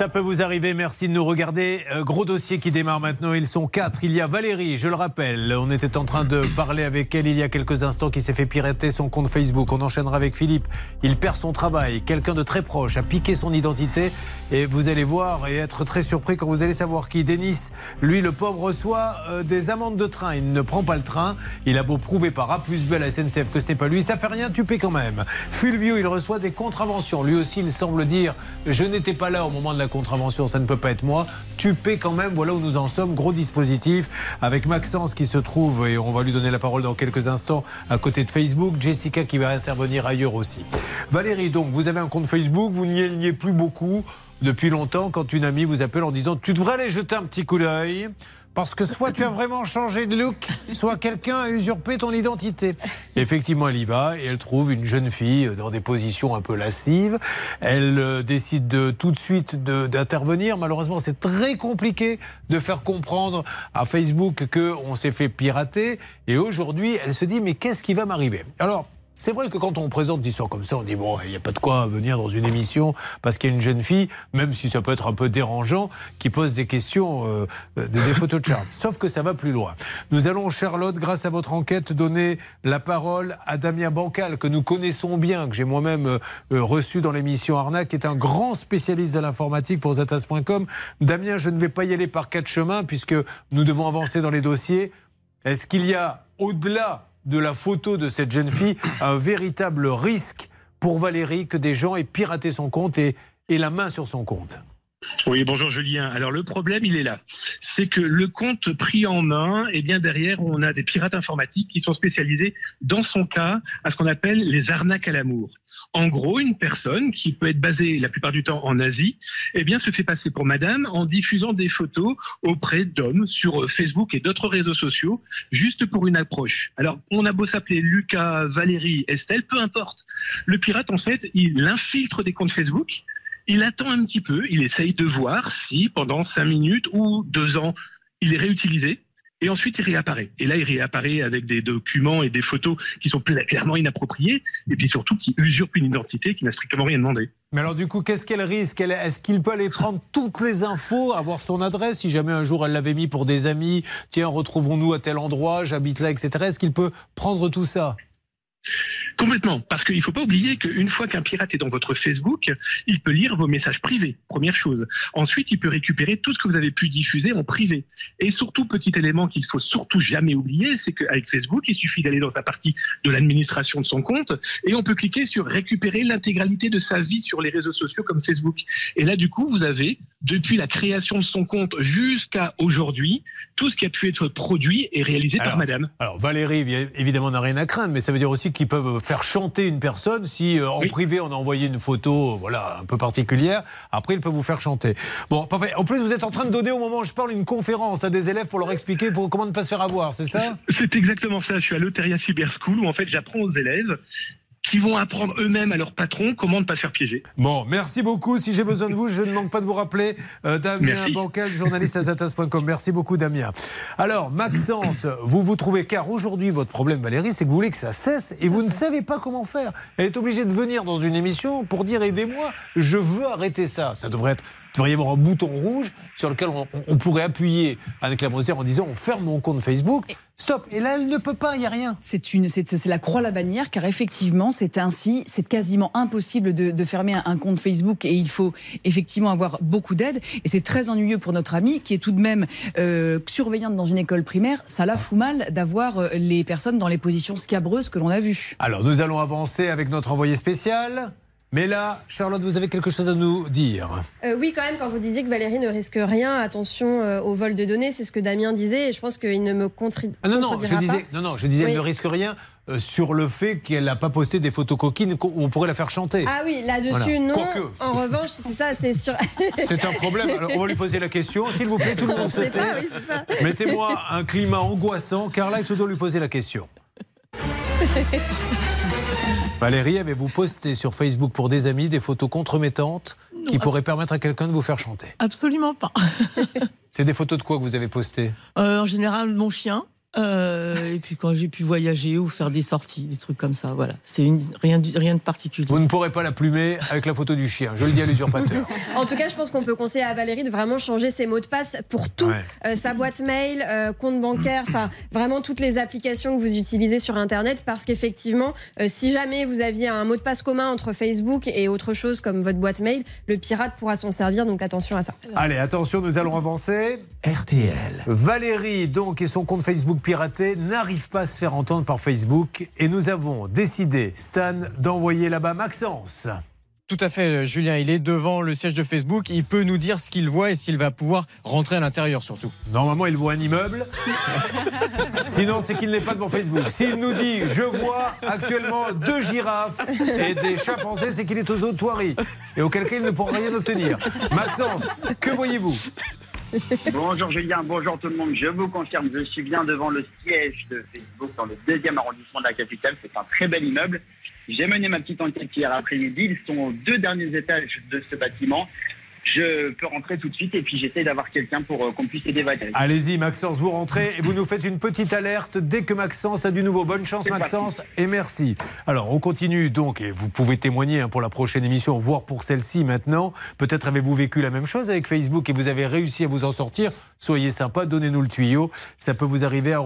Ça peut vous arriver, merci de nous regarder. Euh, gros dossier qui démarre maintenant, ils sont quatre. Il y a Valérie, je le rappelle, on était en train de parler avec elle il y a quelques instants qui s'est fait pirater son compte Facebook. On enchaînera avec Philippe, il perd son travail, quelqu'un de très proche a piqué son identité et vous allez voir et être très surpris quand vous allez savoir qui. Denis, lui le pauvre reçoit euh, des amendes de train, il ne prend pas le train, il a beau prouver par A plus B à la SNCF que ce n'est pas lui, ça fait rien, tu paies quand même. Fulvio, il reçoit des contraventions, lui aussi il semble dire je n'étais pas là au moment de la contravention, ça ne peut pas être moi. Tu paies quand même, voilà où nous en sommes. Gros dispositif avec Maxence qui se trouve, et on va lui donner la parole dans quelques instants, à côté de Facebook. Jessica qui va intervenir ailleurs aussi. Valérie, donc, vous avez un compte Facebook, vous n'y êtes plus beaucoup depuis longtemps quand une amie vous appelle en disant Tu devrais aller jeter un petit coup d'œil. Parce que soit tu as vraiment changé de look, soit quelqu'un a usurpé ton identité. Effectivement, elle y va et elle trouve une jeune fille dans des positions un peu lascives. Elle euh, décide de, tout de suite d'intervenir. Malheureusement, c'est très compliqué de faire comprendre à Facebook qu'on s'est fait pirater. Et aujourd'hui, elle se dit, mais qu'est-ce qui va m'arriver? Alors, c'est vrai que quand on présente des histoires comme ça, on dit bon, il n'y a pas de quoi venir dans une émission parce qu'il y a une jeune fille, même si ça peut être un peu dérangeant, qui pose des questions, euh, des, photos de charme. Sauf que ça va plus loin. Nous allons, Charlotte, grâce à votre enquête, donner la parole à Damien Bancal, que nous connaissons bien, que j'ai moi-même euh, euh, reçu dans l'émission Arnaque, qui est un grand spécialiste de l'informatique pour Zatas.com. Damien, je ne vais pas y aller par quatre chemins puisque nous devons avancer dans les dossiers. Est-ce qu'il y a, au-delà de la photo de cette jeune fille un véritable risque pour Valérie que des gens aient piraté son compte et, la main sur son compte. Oui, bonjour Julien. Alors le problème, il est là. C'est que le compte pris en main, et eh bien derrière, on a des pirates informatiques qui sont spécialisés, dans son cas, à ce qu'on appelle les arnaques à l'amour. En gros, une personne qui peut être basée la plupart du temps en Asie, eh bien, se fait passer pour madame en diffusant des photos auprès d'hommes sur Facebook et d'autres réseaux sociaux, juste pour une approche. Alors, on a beau s'appeler Lucas, Valérie, Estelle, peu importe. Le pirate, en fait, il infiltre des comptes Facebook il attend un petit peu, il essaye de voir si pendant cinq minutes ou deux ans, il est réutilisé. Et ensuite, il réapparaît. Et là, il réapparaît avec des documents et des photos qui sont clairement inappropriés, et puis surtout qui usurpent une identité qui n'a strictement rien demandé. Mais alors, du coup, qu'est-ce qu'elle risque? Est-ce qu'il peut aller prendre toutes les infos, avoir son adresse Si jamais un jour elle l'avait mis pour des amis, tiens, retrouvons-nous à tel endroit, j'habite là, etc. Est-ce qu'il peut prendre tout ça? Complètement, parce qu'il ne faut pas oublier qu'une fois qu'un pirate est dans votre Facebook, il peut lire vos messages privés, première chose. Ensuite, il peut récupérer tout ce que vous avez pu diffuser en privé. Et surtout, petit élément qu'il faut surtout jamais oublier, c'est qu'avec Facebook, il suffit d'aller dans sa partie de l'administration de son compte et on peut cliquer sur récupérer l'intégralité de sa vie sur les réseaux sociaux comme Facebook. Et là, du coup, vous avez, depuis la création de son compte jusqu'à aujourd'hui, tout ce qui a pu être produit et réalisé par madame. Alors, Valérie, évidemment, n'a rien à craindre, mais ça veut dire aussi qu'ils peuvent faire chanter une personne si euh, en privé on a envoyé une photo voilà, un peu particulière. Après, il peut vous faire chanter. Bon, parfait. En plus, vous êtes en train de donner au moment où je parle une conférence à des élèves pour leur expliquer pour, comment ne pas se faire avoir, c'est ça? C'est exactement ça. Je suis à l'Oteria Cyber School où en fait j'apprends aux élèves qui vont apprendre eux-mêmes à leur patron comment ne pas se faire piéger. Bon, merci beaucoup. Si j'ai besoin de vous, je ne manque pas de vous rappeler. Euh, Damien Bancal, journaliste à zatas.com. Merci beaucoup, Damien. Alors, Maxence, vous vous trouvez, car aujourd'hui, votre problème, Valérie, c'est que vous voulez que ça cesse et vous ne savez pas comment faire. Elle est obligée de venir dans une émission pour dire aidez-moi, je veux arrêter ça. Ça devrait être devrait y avoir un bouton rouge sur lequel on, pourrait appuyer avec la Moser en disant on ferme mon compte Facebook. Stop. Et là, elle ne peut pas, il n'y a rien. C'est une, c'est la croix la bannière, car effectivement, c'est ainsi, c'est quasiment impossible de, fermer un, compte Facebook et il faut effectivement avoir beaucoup d'aide. Et c'est très ennuyeux pour notre amie qui est tout de même euh, surveillante dans une école primaire. Ça la fout mal d'avoir euh, les personnes dans les positions scabreuses que l'on a vues. Alors, nous allons avancer avec notre envoyé spécial. Mais là, Charlotte, vous avez quelque chose à nous dire euh, Oui, quand même, quand vous disiez que Valérie ne risque rien, attention euh, au vol de données, c'est ce que Damien disait, et je pense qu'il ne me contredira ah non, non, je disais, Non, non, je disais, elle ne risque rien euh, sur le fait qu'elle n'a pas posté des photos coquines où on pourrait la faire chanter. Ah oui, là-dessus, non. En revanche, c'est ça, c'est sûr. c'est un problème. Alors, on va lui poser la question. S'il vous plaît, tout le monde se tait. Oui, Mettez-moi un climat angoissant, car là, je dois lui poser la question. Valérie, avez-vous posté sur Facebook pour des amis des photos compromettantes qui pourraient permettre à quelqu'un de vous faire chanter? Absolument pas. C'est des photos de quoi que vous avez postées? Euh, En général, mon chien. Euh, et puis quand j'ai pu voyager ou faire des sorties, des trucs comme ça, voilà. C'est rien, rien de particulier. Vous ne pourrez pas la plumer avec la photo du chien, je le dis à l'usurpateur. en tout cas, je pense qu'on peut conseiller à Valérie de vraiment changer ses mots de passe pour tout. Euh, sa boîte mail, euh, compte bancaire, enfin vraiment toutes les applications que vous utilisez sur Internet parce qu'effectivement, si jamais vous aviez un mot de passe commun entre Facebook et autre chose comme votre boîte mail, le pirate pourra s'en servir, donc attention à ça. Allez, attention, nous allons avancer. RTL. Valérie, donc, et son compte Facebook piraté n'arrive pas à se faire entendre par Facebook et nous avons décidé, Stan, d'envoyer là-bas Maxence. Tout à fait, euh, Julien. Il est devant le siège de Facebook. Il peut nous dire ce qu'il voit et s'il va pouvoir rentrer à l'intérieur, surtout. Normalement, il voit un immeuble. Sinon, c'est qu'il n'est pas devant Facebook. S'il nous dit je vois actuellement deux girafes et des chimpanzés, c'est qu'il est aux eaux Et auquel cas, il ne pourra rien obtenir. Maxence, que voyez-vous? Bonjour Julien, bonjour tout le monde. Je vous confirme, je suis bien devant le siège de Facebook dans le deuxième arrondissement de la capitale. C'est un très bel immeuble. J'ai mené ma petite enquête hier après-midi. Ils sont aux deux derniers étages de ce bâtiment je peux rentrer tout de suite et puis j'essaie d'avoir quelqu'un pour euh, qu'on puisse aider Valérie. Allez-y, Maxence, vous rentrez et vous nous faites une petite alerte dès que Maxence a du nouveau. Bonne chance, Maxence, et merci. Alors, on continue donc, et vous pouvez témoigner hein, pour la prochaine émission, voire pour celle-ci maintenant. Peut-être avez-vous vécu la même chose avec Facebook et vous avez réussi à vous en sortir. Soyez sympa, donnez-nous le tuyau. Ça peut vous arriver à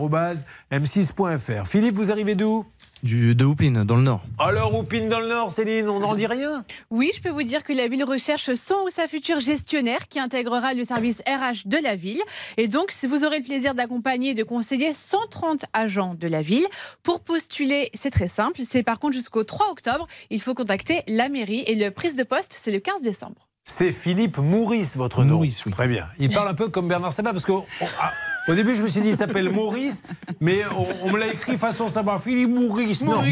m6.fr. Philippe, vous arrivez d'où? Du, de Houpine, dans le Nord. Alors, Houpine, dans le Nord, Céline, on n'en dit rien? Oui, je peux vous dire que la ville recherche son ou sa future gestionnaire qui intégrera le service RH de la ville. Et donc, si vous aurez le plaisir d'accompagner et de conseiller 130 agents de la ville. Pour postuler, c'est très simple. C'est par contre jusqu'au 3 octobre. Il faut contacter la mairie et le prise de poste, c'est le 15 décembre. C'est Philippe Maurice, votre nom. Maurice, oui. Très bien. Il parle un peu comme Bernard Sabat parce que. Ah, au début, je me suis dit, il s'appelle Maurice, mais on, me l'a écrit façon Sabat. Philippe Maurice, non.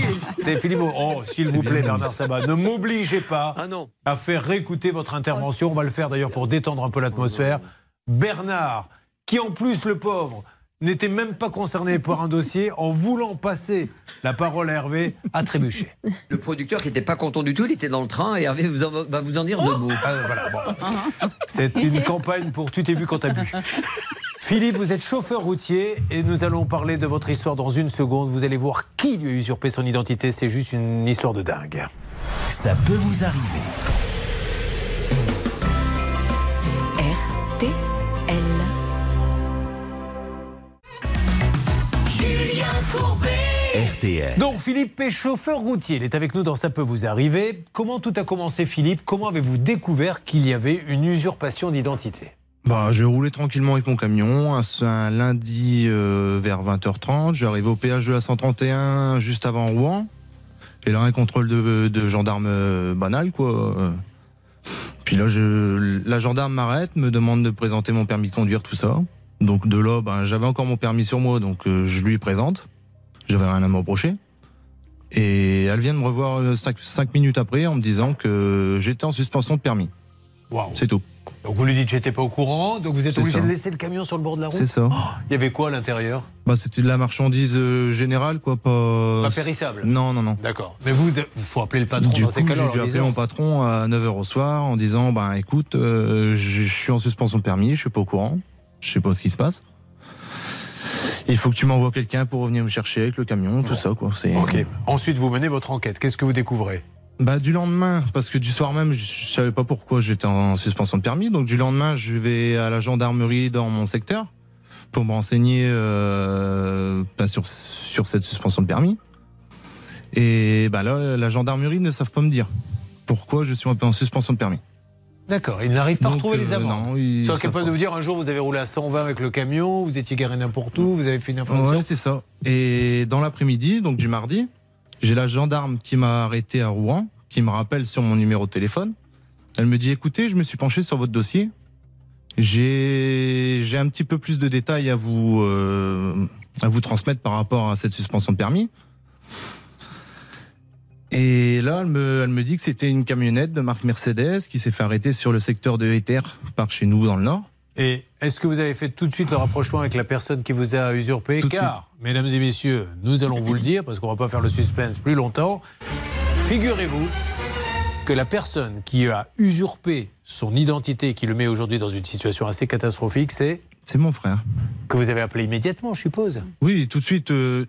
C'est Philippe Oh, s'il vous plaît, Bernard Sabat, ne m'obligez pas ah à faire réécouter votre intervention. On va le faire d'ailleurs pour détendre un peu l'atmosphère. Bernard, qui en plus, le pauvre, n'était même pas concerné par un dossier, en voulant passer la parole à Hervé, a trébuché. Le producteur qui n'était pas content du tout, il était dans le train et Hervé va vous en dire deux mots. Ah, C'est une campagne pour tu t'es vu quand t'as bu. Philippe, vous êtes chauffeur routier et nous allons parler de votre histoire dans une seconde. Vous allez voir qui lui a usurpé son identité. C'est juste une histoire de dingue. Ça peut vous arriver. RTL. RTL. Donc Philippe est chauffeur routier. Il est avec nous dans Ça peut vous arriver. Comment tout a commencé Philippe? Comment avez-vous découvert qu'il y avait une usurpation d'identité? Bah, je roulais tranquillement avec mon camion un, lundi euh, vers 20h30. J'arrive au péage de la 131 juste avant Rouen. Et là, un contrôle de, de gendarme euh, banal, quoi. Puis là, je, la gendarme m'arrête, me demande de présenter mon permis de conduire, tout ça. Donc de là, ben, j'avais encore mon permis sur moi, donc euh, je lui présente. J'avais rien à me reprocher. Et elle vient de me revoir 5 minutes après en me disant que j'étais en suspension de permis. Wow. C'est tout. Donc vous lui dites j'étais pas au courant, donc vous êtes obligé de laisser le camion sur le bord de la route C'est ça. Oh, il y avait quoi à l'intérieur? Bah, C'était de la marchandise euh, générale, quoi. Pas, pas périssable Non, non, non. D'accord. Mais vous, il faut appeler le patron du dans coup. J'ai appelé mon patron à 9h au soir en disant bah, écoute, euh, je suis en suspension de permis, je suis pas au courant, je sais pas ce qui se passe. Il faut que tu m'envoies quelqu'un pour revenir me chercher avec le camion, tout ça. Quoi. Ok. Ensuite, vous menez votre enquête. Qu'est-ce que vous découvrez bah, du lendemain, parce que du soir même, je savais pas pourquoi j'étais en suspension de permis. Donc du lendemain, je vais à la gendarmerie dans mon secteur pour me renseigner euh, bah, sur, sur cette suspension de permis. Et bah là, la gendarmerie ne savent pas me dire pourquoi je suis en suspension de permis. D'accord, ils n'arrivent pas à retrouver les amendes. ils sont capables de vous dire un jour vous avez roulé à 120 avec le camion, vous étiez garé n'importe où, vous avez fait une infraction. Ouais, c'est ça. Et dans l'après-midi, donc du mardi, j'ai la gendarme qui m'a arrêté à Rouen, qui me rappelle sur mon numéro de téléphone. Elle me dit écoutez, je me suis penché sur votre dossier. J'ai un petit peu plus de détails à vous, euh, à vous transmettre par rapport à cette suspension de permis. Et là, elle me, elle me dit que c'était une camionnette de marque Mercedes qui s'est fait arrêter sur le secteur de Ether par chez nous dans le Nord. Et est-ce que vous avez fait tout de suite le rapprochement avec la personne qui vous a usurpé? Car, mesdames et messieurs, nous allons vous le dire, parce qu'on ne va pas faire le suspense plus longtemps. Figurez-vous que la personne qui a usurpé son identité, qui le met aujourd'hui dans une situation assez catastrophique, c'est C'est mon frère. Que vous avez appelé immédiatement, je suppose. Oui, tout de suite. euh,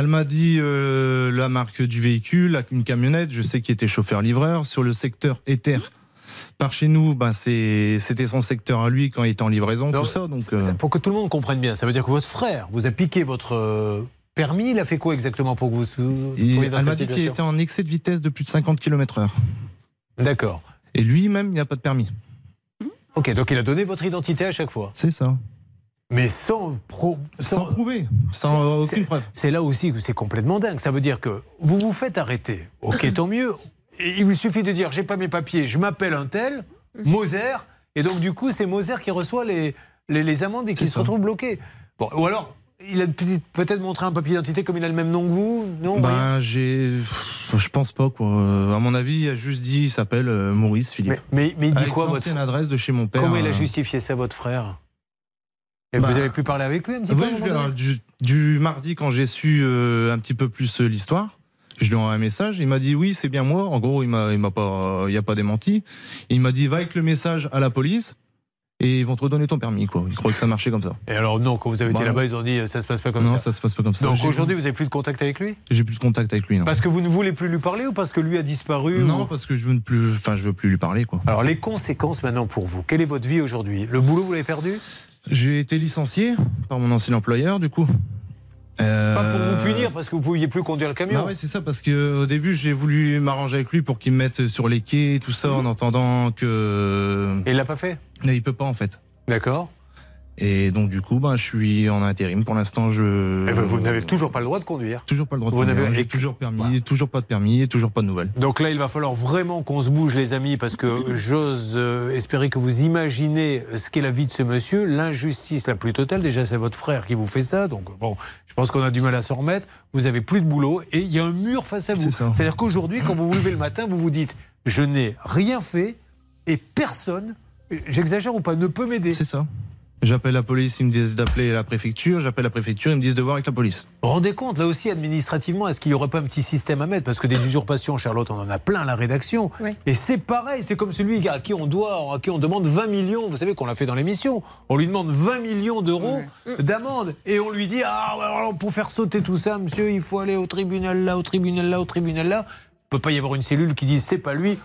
elle m'a dit euh, la marque du véhicule, une camionnette. Je sais qu'il était chauffeur-livreur. Sur le secteur Ether, par chez nous, ben c'était son secteur à lui quand il était en livraison, Non, tout ça. Donc, c'est- euh, Pour que tout le monde comprenne bien, ça veut dire que votre frère vous a piqué votre euh, permis. Il a fait quoi exactement pour que vous vous trouviez dans elle m'a dit qu'il était en excès de vitesse de plus de 50 km/h. D'accord. Et lui-même, il n'y a pas de permis. Ok, donc il a donné votre identité à chaque fois. C'est ça. Mais sans, pro- Sans prouver, C'est- sans aucune preuve. C'est là aussi que c'est complètement dingue. Ça veut dire que vous vous faites arrêter. Ok, tant mieux. Et il vous suffit de dire j'ai pas mes papiers, je m'appelle un tel, Moser, et donc du coup c'est Moser qui reçoit les, les, les amendes et qui se retrouve bloqué. Bon, ou alors il a peut- peut-être montré un papier d'identité comme il a le même nom que vous Non Ben, j'ai. Je pense pas, quoi. À mon avis, il a juste dit il s'appelle euh, Maurice Philippe. mais, mais, mais il dit Avec quoi votre adresse de chez mon père. Comment il a euh, justifié ça, votre frère? Et Bah, vous avez pu parler avec lui un petit peu Oui, je du, du mardi, quand j'ai su euh, un petit peu plus euh, l'histoire, je lui ai envoyé un message. Il m'a dit oui, c'est bien moi. En gros, il m'a, il m'a pas, il a pas démenti. Il m'a dit va avec le message à la police et ils vont te redonner ton permis. Quoi. Il croyait que ça marchait comme ça. Et alors non, quand vous avez été Bah, là-bas, ils ont dit euh, ça se passe pas comme non, ça. ça. se passe pas comme ça. Donc aujourd'hui, vous avez plus de contact avec lui? J'ai plus de contact avec lui. Non, Parce que vous ne voulez plus lui parler ou parce que lui a disparu non ou- parce que je veux ne plus, enfin, je veux plus lui parler. Quoi. Alors les conséquences maintenant pour vous. Quelle est votre vie aujourd'hui? Le boulot, vous l'avez perdu? J'ai été licencié par mon ancien employeur, du coup. Euh, Pas pour vous punir parce que vous pouviez plus conduire le camion. Bah ouais, c'est ça, parce qu'au début, j'ai voulu m'arranger avec lui pour qu'il me mette sur les quais et tout ça, en entendant que. Et il l'a pas fait? Mais il peut pas, en fait. D'accord. Et donc, du coup, ben, je suis en intérim. Pour l'instant, je. Et vous, vous n'avez toujours pas le droit de conduire. Toujours pas le droit de Vous conduire. n'avez- et- toujours permis, toujours pas de permis et toujours pas de nouvelles. Donc là, il va falloir vraiment qu'on se bouge, les amis, parce que j'ose euh, espérer que vous imaginez ce qu'est la vie de ce monsieur, l'injustice la plus totale. Déjà, c'est votre frère qui vous fait ça, donc bon, je pense qu'on a du mal à s'en remettre. Vous avez plus de boulot et il y a un mur face à vous. C'est ça. C'est-à-dire qu'aujourd'hui, quand vous vous levez le matin, vous vous dites je n'ai rien fait et personne, j'exagère ou pas, ne peut m'aider. C'est ça. J'appelle la police, ils me disent d'appeler la préfecture. J'appelle la préfecture, ils me disent de voir avec la police. Vous rendez compte, là aussi, administrativement, est-ce qu'il n'y aurait pas un petit système à mettre? Parce que des usurpations, Charlotte, on en a plein à la rédaction. Ouais. Et c'est pareil, c'est comme celui à qui on doit, à qui on demande 20 millions. Vous savez qu'on l'a fait dans l'émission. On lui demande 20 millions d'euros d'amende. Et on lui dit, ah, ouais, alors, pour faire sauter tout ça, monsieur, il faut aller au tribunal là, au tribunal là, au tribunal là. Il ne peut pas y avoir une cellule qui dise, c'est pas lui.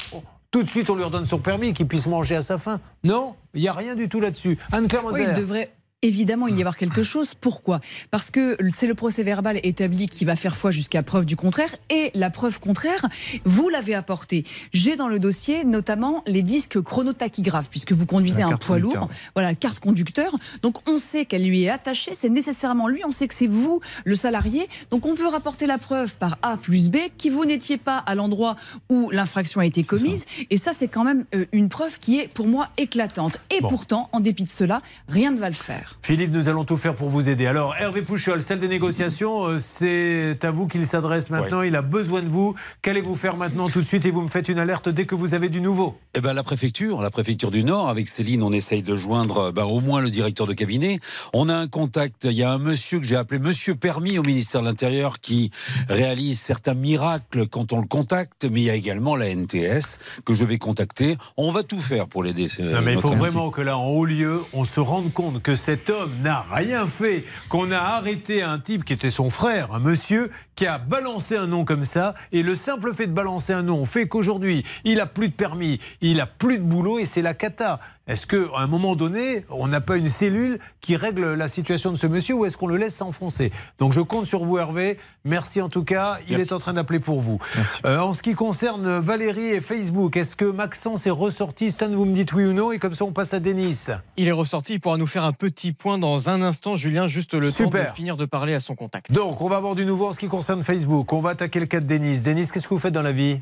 Tout de suite, on lui redonne son permis, qu'il puisse manger à sa faim. Non, il n'y a rien du tout là-dessus. Anne-Claire Oui, Moser. il devrait évidemment y avoir quelque chose. Pourquoi? Parce que c'est le procès verbal établi qui va faire foi jusqu'à preuve du contraire. Et la preuve contraire, vous l'avez apportée. J'ai dans le dossier notamment les disques chronotachygraphes, puisque vous conduisez un poids lourd. Voilà, carte conducteur. Donc on sait qu'elle lui est attachée, c'est nécessairement lui, on sait que c'est vous, le salarié. Donc on peut rapporter la preuve par A plus B, qui vous n'étiez pas à l'endroit où l'infraction a été commise. Et ça, c'est quand même euh, une preuve qui est pour moi éclatante. Et Bon. pourtant, en dépit de cela, rien ne va le faire. Philippe, nous allons tout faire pour vous aider. Alors, Hervé Pouchol, celle des négociations, euh, c'est à vous qu'il s'adresse maintenant. Il a besoin de vous. Qu'allez-vous faire maintenant tout de suite Et vous me faites une alerte dès que vous avez du nouveau? Eh ben, la préfecture, la préfecture du Nord, avec Céline, on essaye de joindre ben, au moins le directeur de cabinet. On a un contact, il y a un monsieur que j'ai appelé Monsieur Permis au ministère de l'Intérieur qui réalise certains miracles quand on le contacte, mais il y a également la NTS que je vais contacter. On va tout faire pour l'aider. euh, Non, mais il faut vraiment que là, en haut lieu, on se rende compte que cet homme n'a rien fait, qu'on a arrêté un type qui était son frère, un monsieur qui a balancé un nom comme ça, et le simple fait de balancer un nom fait qu'aujourd'hui, il a plus de permis, il a plus de boulot, et c'est la cata. Est-ce qu'à un moment donné, on n'a pas une cellule qui règle la situation de ce monsieur, ou est-ce qu'on le laisse s'enfoncer? Donc je compte sur vous, Hervé. Merci en tout cas. Il Merci. est en train d'appeler pour vous. Euh, en ce qui concerne Valérie et Facebook, est-ce que Maxence est ressorti? Stan, vous me dites oui ou non, et comme ça on passe à Denis. Il est ressorti, il pourra nous faire un petit point dans un instant, Julien, juste le temps Super. de finir de parler à son contact. Donc, on va avoir du nouveau en ce qui concerne Facebook. On va attaquer le cas de Denis. Denis, qu'est-ce que vous faites dans la vie?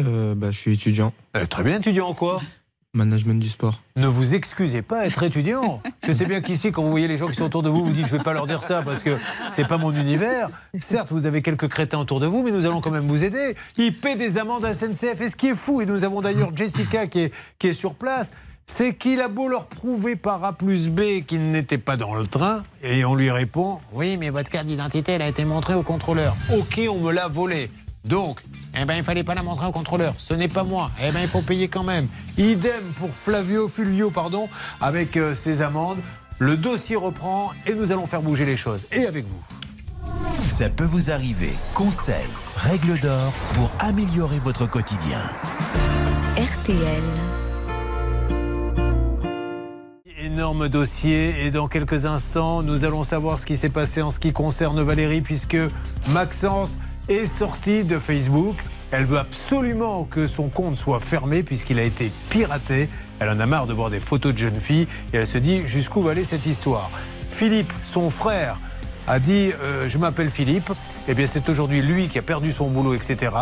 Euh, bah, je suis étudiant. Euh, Très bien, étudiant en quoi? Management du sport. Ne vous excusez pas être étudiant. Je sais bien qu'ici, quand vous voyez les gens qui sont autour de vous, vous dites je ne vais pas leur dire ça parce que c'est pas mon univers. Certes, vous avez quelques crétins autour de vous, mais nous allons quand même vous aider. Ils paient des amendes à SNCF. Et ce qui est fou, et nous avons d'ailleurs Jessica qui est, qui est sur place, c'est qu'il a beau leur prouver par A plus B qu'il n'était pas dans le train, et on lui répond Oui, mais votre carte d'identité, elle a été montrée au contrôleur. Ok, on me l'a volée. Donc, eh ben, il fallait pas la montrer au contrôleur. Ce n'est pas moi. Eh ben, il faut payer quand même. Idem pour Flavio Fulvio, pardon, avec euh, ses amendes. Le dossier reprend et nous allons faire bouger les choses. Et avec vous. Ça peut vous arriver. Conseils, règles d'or pour améliorer votre quotidien. RTL. Énorme dossier et dans quelques instants, nous allons savoir ce qui s'est passé en ce qui concerne Valérie puisque Maxence est sortie de Facebook. Elle veut absolument que son compte soit fermé puisqu'il a été piraté. Elle en a marre de voir des photos de jeunes filles et elle se dit jusqu'où va aller cette histoire? Philippe, son frère, a dit euh, Je m'appelle Philippe. Eh bien, c'est aujourd'hui lui qui a perdu son boulot, etc.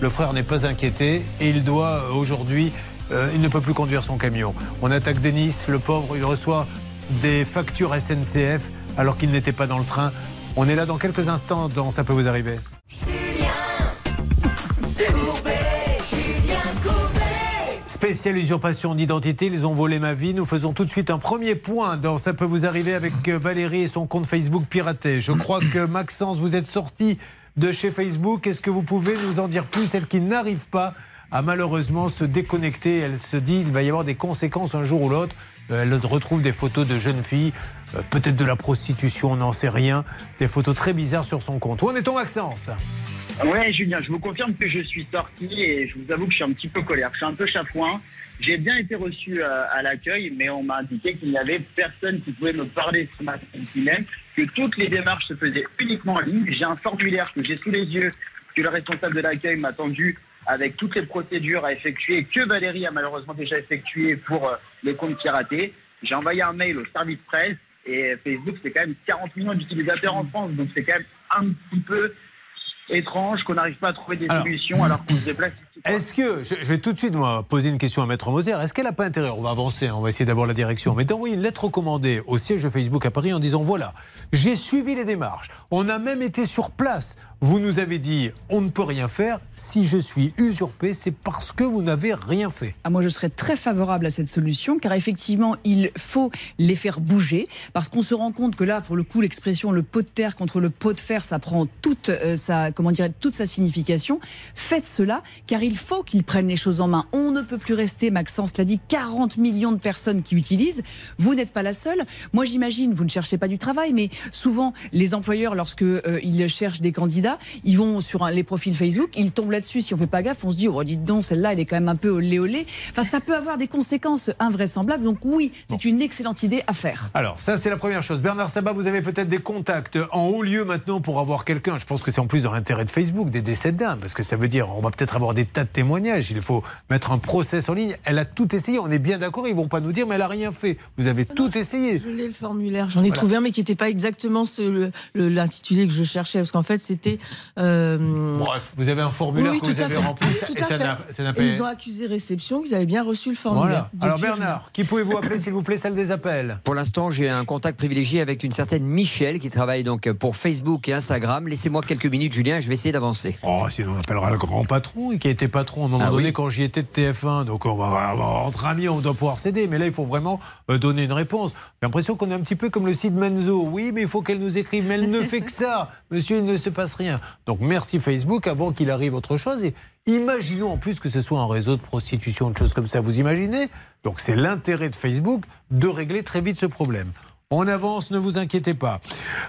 Le frère n'est pas inquiété et il doit euh, aujourd'hui. euh, il ne peut plus conduire son camion. On attaque Denis, le pauvre, il reçoit des factures SNCF alors qu'il n'était pas dans le train. On est là dans quelques instants dans Ça peut vous arriver. Spéciale usurpation d'identité, ils ont volé ma vie. Nous faisons tout de suite un premier point dans Ça peut vous arriver avec euh, Valérie et son compte Facebook piraté. Je crois que Maxence, vous êtes sorti de chez Facebook. Est-ce que vous pouvez nous en dire plus? Celle qui n'arrive pas à malheureusement se déconnecter. Elle se dit il va y avoir des conséquences un jour ou l'autre. Euh, Elle retrouve des photos de jeunes filles, euh, peut-être de la prostitution, on n'en sait rien. Des photos très bizarres sur son compte. Où en est-on, Maxence? Ouais, Julien, je vous confirme que je suis sorti et je vous avoue que je suis un petit peu colère. Je suis un peu chafouin. J'ai bien été reçu euh, à l'accueil, mais on m'a indiqué qu'il n'y avait personne qui pouvait me parler ce matin que toutes les démarches se faisaient uniquement en ligne. J'ai un formulaire que j'ai sous les yeux, que le responsable de l'accueil m'a tendu avec toutes les procédures à effectuer, que Valérie a malheureusement déjà effectué pour euh, les comptes piratés. J'ai envoyé un mail au service presse et Facebook, c'est quand même 40 millions d'utilisateurs en France, donc c'est quand même un petit peu étrange qu'on n'arrive pas à trouver des Alors, solutions alors qu'on se déplace. Est-ce que, je, je vais tout de suite moi, poser une question à Maître Moser, est-ce qu'elle n'a pas intérêt, on va avancer, hein, on va essayer d'avoir la direction, mais d'envoyer une lettre recommandée au siège de Facebook à Paris en disant voilà, j'ai suivi les démarches, on a même été sur place, vous nous avez dit on ne peut rien faire, si je suis usurpé, c'est parce que vous n'avez rien fait. Ah, moi, je serais très favorable à cette solution, car effectivement, il faut les faire bouger, parce qu'on se rend compte que là, pour le coup, l'expression le pot de terre contre le pot de fer, ça prend toute euh, sa, comment toute sa signification. Faites cela, car il faut qu'ils prennent les choses en main. On ne peut plus rester, Maxence l'a dit, 40 millions de personnes qui utilisent. Vous n'êtes pas la seule. Moi, j'imagine, vous ne cherchez pas du travail, mais souvent, les employeurs, lorsque euh, ils cherchent des candidats, ils vont sur un- les profils Facebook, ils tombent là-dessus. Si on fait pas gaffe, on se dit, oh, dites donc, celle-là, elle est quand même un peu olé olé. Enfin, ça peut avoir des conséquences invraisemblables. Donc oui, c'est une excellente idée à faire. Alors, ça, c'est la première chose. Bernard Sabat, vous avez peut-être des contacts en haut lieu maintenant pour avoir quelqu'un. Je pense que c'est en plus dans l'intérêt de Facebook, des décès d'âme, parce que ça veut dire on va peut-être avoir des tas de témoignages. Il faut mettre un process en ligne. Elle a tout essayé. On est bien d'accord. Ils vont pas nous dire, mais elle a rien fait. Vous avez tout essayé. Je l'ai le formulaire. J'en ai Voilà. trouvé un, mais qui n'était pas exactement ce- le- le- l'intitulé que je cherchais, parce qu'en fait, c'était. Euh, Bref, vous avez un formulaire oui, que vous avez fait. rempli. Tout et à ça fait. n'a- ça n'a Et pas- ils ont accusé réception qu'ils avaient bien reçu le formulaire. Voilà. Alors. Bernard, qui pouvez-vous appeler s'il vous plaît, celle des appels? Pour l'instant, j'ai un contact privilégié avec une certaine Michel qui travaille donc pour Facebook et Instagram. Laissez-moi quelques minutes, Julien, et je vais essayer d'avancer. Oh, sinon on appellera le grand patron, qui a été patron à un moment Ah donné oui. quand j'y étais de TF1. Donc on va, on va- entre amis, on doit pouvoir céder. Mais là, il faut vraiment euh, donner une réponse. J'ai l'impression qu'on est un petit peu comme le site Menzo. Oui, mais il faut qu'elle nous écrive. Mais elle ne fait que ça. Monsieur, il ne se passe rien. Donc merci Facebook avant qu'il arrive autre chose. Et imaginons en plus que ce soit un réseau de prostitution, de choses comme ça. Vous imaginez? Donc c'est l'intérêt de Facebook de régler très vite ce problème. On avance, ne vous inquiétez pas.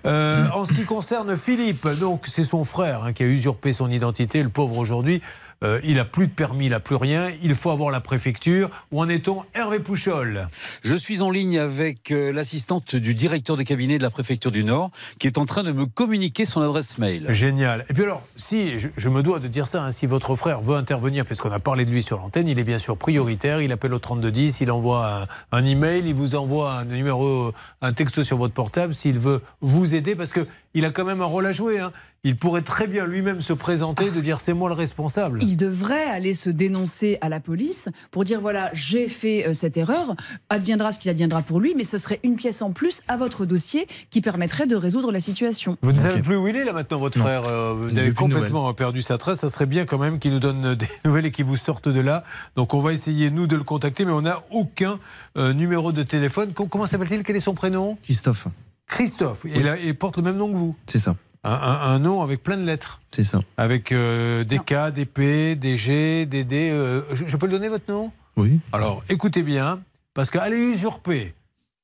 Euh, en ce qui concerne Philippe, c'est son frère hein, qui a usurpé son identité. Le pauvre aujourd'hui, euh, il a plus de permis, il a plus rien. Il faut avoir la préfecture. Où en est-on, Hervé Pouchol? Je suis en ligne avec euh, l'assistante du directeur de cabinet de la préfecture du Nord qui est en train de me communiquer son adresse mail. Génial. Et puis alors, si je, je me dois de dire ça, hein, si votre frère veut intervenir, puisqu'on a parlé de lui sur l'antenne, il est bien sûr prioritaire. Il appelle au 3210, il envoie un, un email, il vous envoie un numéro, un texto sur votre portable s'il veut vous aider, parce que il a quand même un rôle à jouer. hein. Il pourrait très bien lui-même se présenter, de dire c'est moi le responsable. Il devrait aller se dénoncer à la police pour dire voilà, j'ai fait euh, cette erreur, adviendra ce qu'il adviendra pour lui, mais ce serait une pièce en plus à votre dossier qui permettrait de résoudre la situation. Vous ne savez plus où il est là maintenant, votre Non. frère. euh, vous avez complètement perdu sa trace. Ça serait bien quand même qu'il nous donne euh, des nouvelles et qu'il vous sorte de là. Donc on va essayer nous de le contacter, mais on n'a aucun euh, numéro de téléphone. Co- Comment s'appelle-t-il? Quel est son prénom? Christophe, Christophe. Et là, il porte le même nom que vous. c'est ça. Un, un- un nom avec plein de lettres. C'est ça. Avec euh, des K, des P, des G, des D. euh, je, je peux le donner votre nom? Oui. Alors écoutez bien, parce qu'aller usurper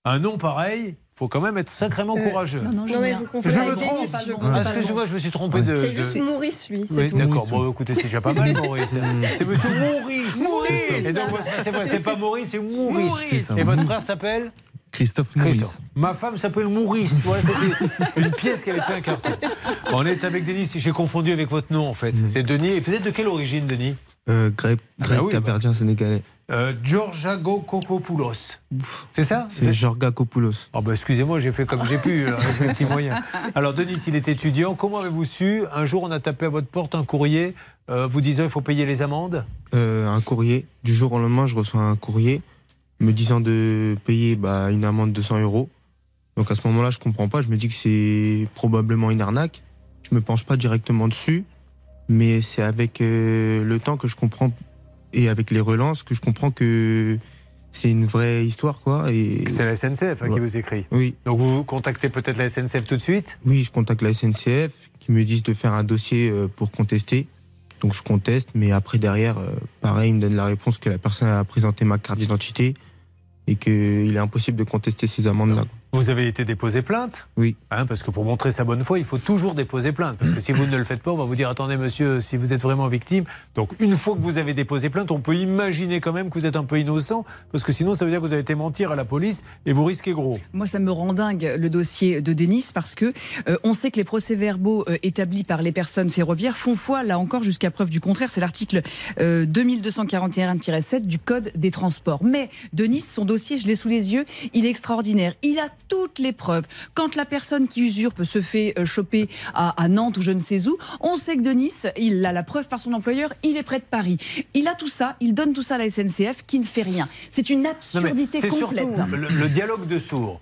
un nom pareil, faut quand même être sacrément Euh, courageux. non, non, Non, mais vous Je me trompe. Denis, c'est pas le bon, Ah, pas Excusez-moi, je me suis trompé de. C'est de- juste Maurice, lui, c'est Oui, d'accord. Bon, écoutez, c'est déjà pas mal, Maurice. C'est monsieur Maurice. Maurice. Et donc, votre frère, c'est pas Maurice, c'est Maurice. Ça. Et votre frère s'appelle? Christophe. Maurice. Ma femme s'appelle Maurice. Voilà, c'était une pièce qui avait fait un carton. On est avec Denis, si j'ai confondu avec votre nom en fait. C'est Denis. Et vous êtes de quelle origine, Denis? Euh, grec, Ah bah oui, capverdien, sénégalais. euh, Georgiago Kokopoulos. C'est ça? C'est Jorga Kopoulos. Oh bah excusez-moi, j'ai fait comme j'ai pu, euh, avec mes petits moyens. Alors Denis, il est étudiant. Comment avez-vous su Un jour, on a tapé à votre porte un courrier euh, vous disant il faut payer les amendes? Euh, un courrier. Du jour au lendemain, je reçois un courrier me disant de payer bah, une amende de 100 euros. Donc à ce moment-là, je comprends pas. Je me dis que c'est probablement une arnaque. Je me penche pas directement dessus, mais c'est avec euh, le temps que je comprends et avec les relances que je comprends que c'est une vraie histoire, quoi. Et C'est la SNCF hein, qui vous écrit. oui, Donc vous contactez peut-être la SNCF tout de suite? Oui, je contacte la SNCF qui me disent de faire un dossier euh, pour contester. Donc je conteste, mais après derrière, euh, pareil, ils me donnent la réponse que la personne a présenté ma carte d'identité et qu'il est impossible de contester ces amendes-là. Vous avez été déposé plainte Oui. Hein, parce que pour montrer sa bonne foi, il faut toujours déposer plainte. Parce que si vous ne le faites pas, on va vous dire attendez, monsieur, si vous êtes vraiment victime. Donc, une fois que vous avez déposé plainte, on peut imaginer quand même que vous êtes un peu innocent. Parce que sinon, ça veut dire que vous avez été mentir à la police et vous risquez gros. Moi, ça me rend dingue le dossier de Denis parce que euh, on sait que les procès-verbaux euh, établis par les personnes ferroviaires font foi, là encore, jusqu'à preuve du contraire. C'est l'article euh, 2241-7 du Code des transports. Mais Denis, son dossier, je l'ai sous les yeux, il est extraordinaire. Il a toutes les preuves. Quand la personne qui usurpe se fait euh, choper à, à Nantes ou je ne sais où, on sait que Denis, il a la preuve par son employeur, il est près de Paris. Il a tout ça, il donne tout ça à la SNCF qui ne fait rien. C'est une absurdité c'est complète. surtout le, le dialogue de sourds.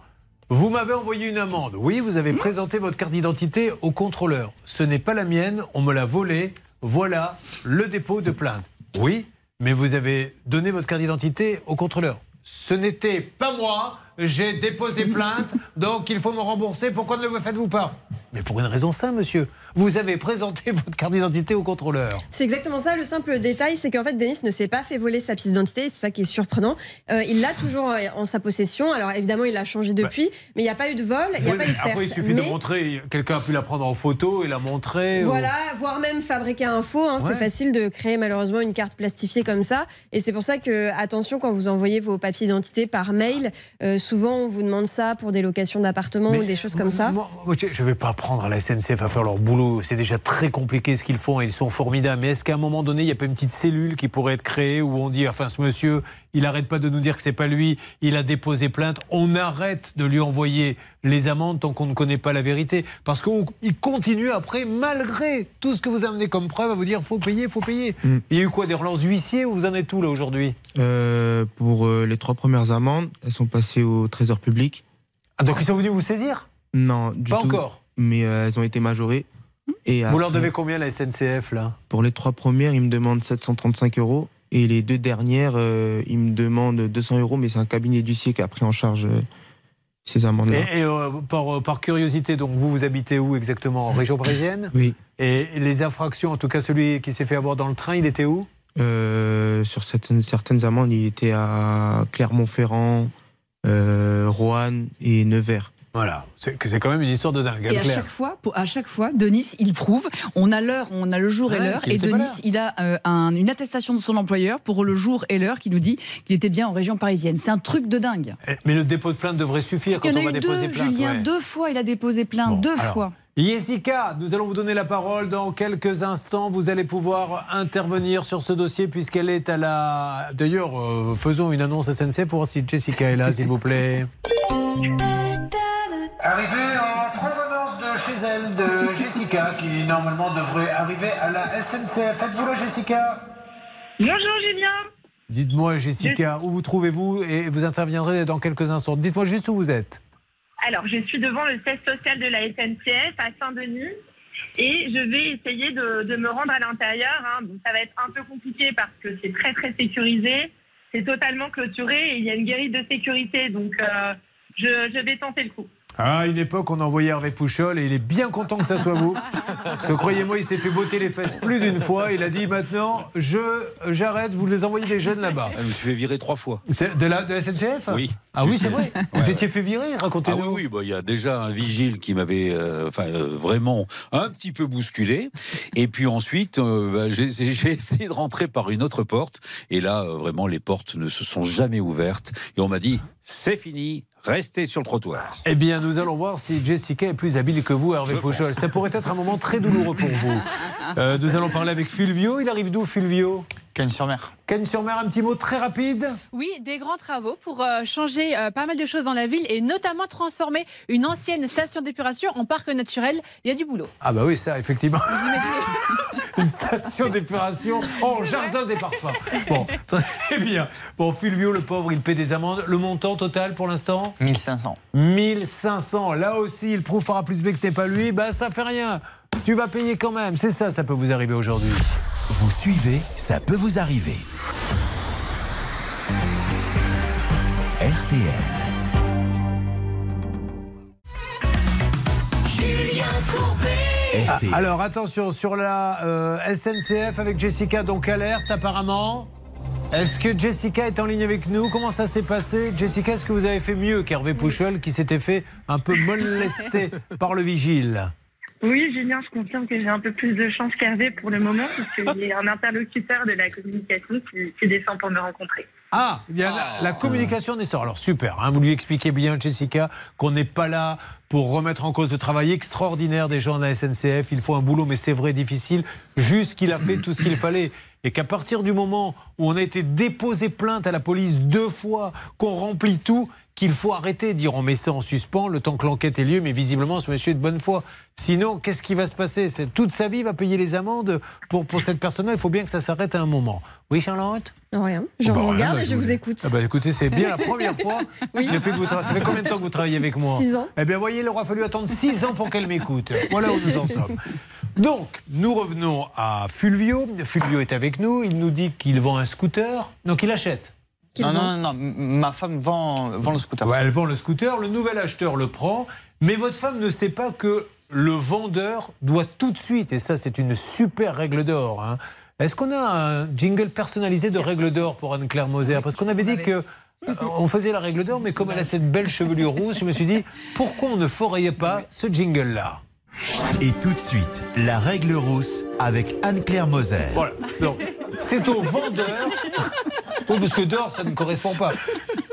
Vous m'avez envoyé une amende. Oui, vous avez présenté votre carte d'identité au contrôleur. Ce n'est pas la mienne, on me l'a volée. Voilà le dépôt de plainte. Oui, mais vous avez donné votre carte d'identité au contrôleur. Ce n'était pas moi, j'ai déposé plainte, donc il faut me rembourser. Pourquoi ne le faites-vous pas? Mais pour une raison simple, monsieur. Vous avez présenté votre carte d'identité au contrôleur. C'est exactement ça. Le simple détail, c'est qu'en fait, Denis ne s'est pas fait voler sa pièce d'identité. C'est ça qui est surprenant. Euh, il l'a toujours euh, en sa possession. Alors évidemment, il l'a changé depuis, mais il n'y a pas eu de vol, il n'y a Oui, pas mais eu de perte. après, il suffit de montrer. Quelqu'un a pu la prendre en photo et la montrer. ou- Voilà, voire même fabriquer un faux. hein. Ouais. C'est facile de créer malheureusement une carte plastifiée comme ça. Et c'est pour ça que, attention, quand vous envoyez vos papiers d'identité par mail, euh, souvent on vous demande ça pour des locations d'appartements ou des choses comme ça. Moi, moi, je ne vais pas prendre à la SNCF à faire leur boulot. C'est déjà très compliqué ce qu'ils font et ils sont formidables. Mais est-ce qu'à un moment donné, il n'y a pas une petite cellule qui pourrait être créée où on dit, enfin, ce monsieur, il n'arrête pas de nous dire que c'est pas lui, il a déposé plainte. On arrête de lui envoyer les amendes tant qu'on ne connaît pas la vérité? Parce qu'il continue après, malgré tout ce que vous amenez comme preuve, à vous dire, faut payer, faut payer. Mm. Il y a eu quoi Des relances d'huissier ou vous en êtes où là aujourd'hui? Euh, pour euh, les trois premières amendes, elles sont passées au Trésor public. ah, Donc ils sont venus vous saisir? Non, du Pas tout. encore. Mais euh, elles ont été majorées. Et Vous leur devez combien la SNCF là? Pour les trois premières, ils me demandent 735 euros. Et les deux dernières, euh, ils me demandent 200 euros, mais c'est un cabinet d'huissier qui a pris en charge euh, ces amendes-là. Et, et, euh, par, par curiosité, donc vous, vous habitez où exactement? En région parisienne? Oui. Et les infractions, en tout cas celui qui s'est fait avoir dans le train, il était où? Euh, sur certaines, certaines amendes, il était à Clermont-Ferrand, Roanne et Nevers. Voilà, c'est quand même une histoire de dingue. Et à chaque fois, pour- à chaque fois, Denis, il prouve. On a l'heure, on a le jour et l'heure. Et Denis, il a euh, un- une attestation de son employeur pour le jour et l'heure qui nous dit qu'il était bien en région parisienne. C'est un truc de dingue. Eh, Mais le dépôt de plainte devrait suffire quand il on va déposer deux, plainte. Julien. ouais. Deux fois, il a déposé plainte. Bon, deux alors, fois. Jessica, nous allons vous donner la parole dans quelques instants. Vous allez pouvoir intervenir sur ce dossier puisqu'elle est à la. D'ailleurs, euh, faisons une annonce SNC pour voir si Jessica est là, s'il vous plaît. Arrivée en provenance de chez elle, de Jessica, qui normalement devrait arriver à la SNCF. Êtes-vous là, Jessica Bonjour Julien. Dites-moi, Jessica, où vous trouvez-vous et vous interviendrez dans quelques instants. Dites-moi juste où vous êtes. Alors, je suis devant le siège social de la SNCF à Saint-Denis et je vais essayer de, me rendre à l'intérieur. hein. Ça va être un peu compliqué parce que c'est très très sécurisé, c'est totalement clôturé et il y a une guérite de sécurité, donc euh, je vais tenter le coup. À une époque, on envoyait Hervé Pouchol et il est bien content que ça soit vous. Parce que croyez-moi, il s'est fait botter les fesses plus d'une fois. Il a dit maintenant, je j'arrête, vous les envoyez des jeunes là-bas. Je me suis fait virer trois fois. De la, de la SNCF Oui. Ah oui, c'est vrai. Vous ouais. étiez fait virer, Ah racontez-nous. oui, oui, bah, il y a déjà un vigile qui m'avait euh, euh, vraiment un petit peu bousculé. Et puis ensuite, euh, bah, j'ai essayé de rentrer par une autre porte. Et là, vraiment, les portes ne se sont jamais ouvertes. Et on m'a dit, c'est fini, restez sur le trottoir. Eh bien, nous allons voir si Jessica est plus habile que vous, Hervé Je Pouchol. pense. Ça pourrait être un moment très douloureux pour vous. Euh, nous allons parler avec Fulvio. Il arrive d'où, Fulvio? Cannes-sur-Mer. Cannes-sur-Mer, un petit mot très rapide. Oui, des grands travaux pour euh, changer euh, pas mal de choses dans la ville et notamment transformer une ancienne station d'épuration en parc naturel. Il y a du boulot. Ah bah oui, ça, effectivement. Vous imaginez? Une station d'épuration en jardin des parfums. Bon, très bien. Bon, Fulvio, le pauvre, il paie des amendes. Le montant total pour l'instant 1500. 1500. Là aussi, il prouve par A plus B que ce n'est pas lui. Bah, ça fait rien. Tu vas payer quand même. C'est ça, ça peut vous arriver aujourd'hui. Vous suivez, ça peut vous arriver. RTL. Julien Courbet. Ah, alors attention sur la euh, SNCF avec Jessica, donc alerte apparemment. Est-ce que Jessica est en ligne avec nous? Comment ça s'est passé? Jessica, est-ce que vous avez fait mieux qu'Hervé Pouchol qui s'était fait un peu molester par le vigile? Oui, Julien, je confirme que j'ai un peu plus de chance qu'Hervé pour le moment, puisque j'ai un interlocuteur de la communication qui, qui descend pour me rencontrer. Ah, il y a la, la communication des sorts. Alors super, hein, vous lui expliquez bien, Jessica, qu'on n'est pas là pour remettre en cause le travail extraordinaire des gens de la SNCF. Il faut un boulot, mais c'est vrai, difficile. Juste qu'il a fait tout ce qu'il fallait. Et qu'à partir du moment où on a été déposé plainte à la police deux fois, qu'on remplit tout, qu'il faut arrêter, dire on met ça en suspens le temps que l'enquête ait lieu, mais visiblement ce monsieur est de bonne foi. Sinon, qu'est-ce qui va se passer? C'est Toute sa vie va payer les amendes pour, pour cette personne-là. Il faut bien que ça s'arrête à un moment. Oui, Charlotte? Non, rien. Je Oh, bah, rien, regarde bah, et je vous écoute. Ah bah, écoutez, c'est bien la première fois Oui. depuis que vous travaillez. Ça fait combien de temps que vous travaillez avec moi? Six ans. Eh bien, voyez, il aura fallu attendre six ans pour qu'elle m'écoute. Voilà où nous en sommes. Donc, nous revenons à Fulvio. Fulvio est avec nous. Il nous dit qu'il vend un scooter. Donc, il achète. Non, non, non, ma femme vend, vend le scooter. Ouais, elle vend le scooter. Le nouvel acheteur le prend. Mais votre femme ne sait pas que le vendeur doit tout de suite, et ça, c'est une super règle d'or. hein. Est-ce qu'on a un jingle personnalisé de règle d'or pour Anne-Claire Moser Parce qu'on avait dit que. euh, On faisait la règle d'or, mais comme elle a cette belle chevelure rouge, je me suis dit pourquoi on ne forayait pas ce jingle-là? Et tout de suite, la règle rousse avec Anne-Claire Moser. Voilà. Donc, c'est au vendeur. Oui, parce que d'or, ça ne correspond pas.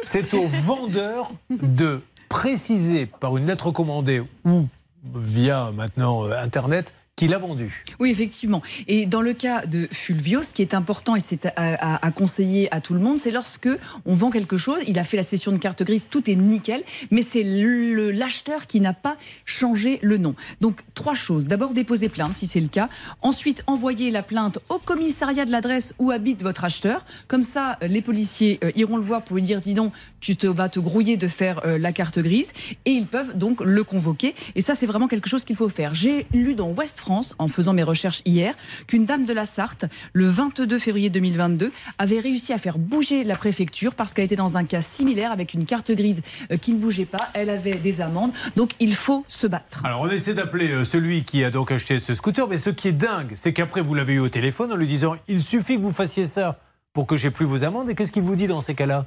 C'est au vendeur de préciser par une lettre commandée ou via maintenant euh, Internet qu'il a vendu. Oui, effectivement. Et dans le cas de Fulvio, ce qui est important et c'est à, conseiller à tout le monde, c'est lorsque on vend quelque chose, il a fait la session de carte grise, tout est nickel, mais c'est l'acheteur qui n'a pas changé le nom. Donc trois choses. D'abord déposer plainte si c'est le cas. Ensuite envoyer la plainte au commissariat de l'adresse où habite votre acheteur. Comme ça, les policiers euh, iront le voir pour lui dire, dis donc, tu te vas te grouiller de faire euh, la carte grise, et ils peuvent donc le convoquer. Et ça, c'est vraiment quelque chose qu'il faut faire. J'ai lu dans Ouest France, en faisant mes recherches hier, qu'une dame de la Sarthe, le 22 février 2022, avait réussi à faire bouger la préfecture parce qu'elle était dans un cas similaire avec une carte grise euh, qui ne bougeait pas. Elle avait des amendes. Donc il faut se battre. Alors on essaie d'appeler euh, celui qui a donc acheté ce scooter, mais ce qui est dingue, c'est qu'après vous l'avez eu au téléphone en lui disant il suffit que vous fassiez ça pour que j'ai plus vos amendes. Et qu'est-ce qu'il vous dit dans ces cas-là?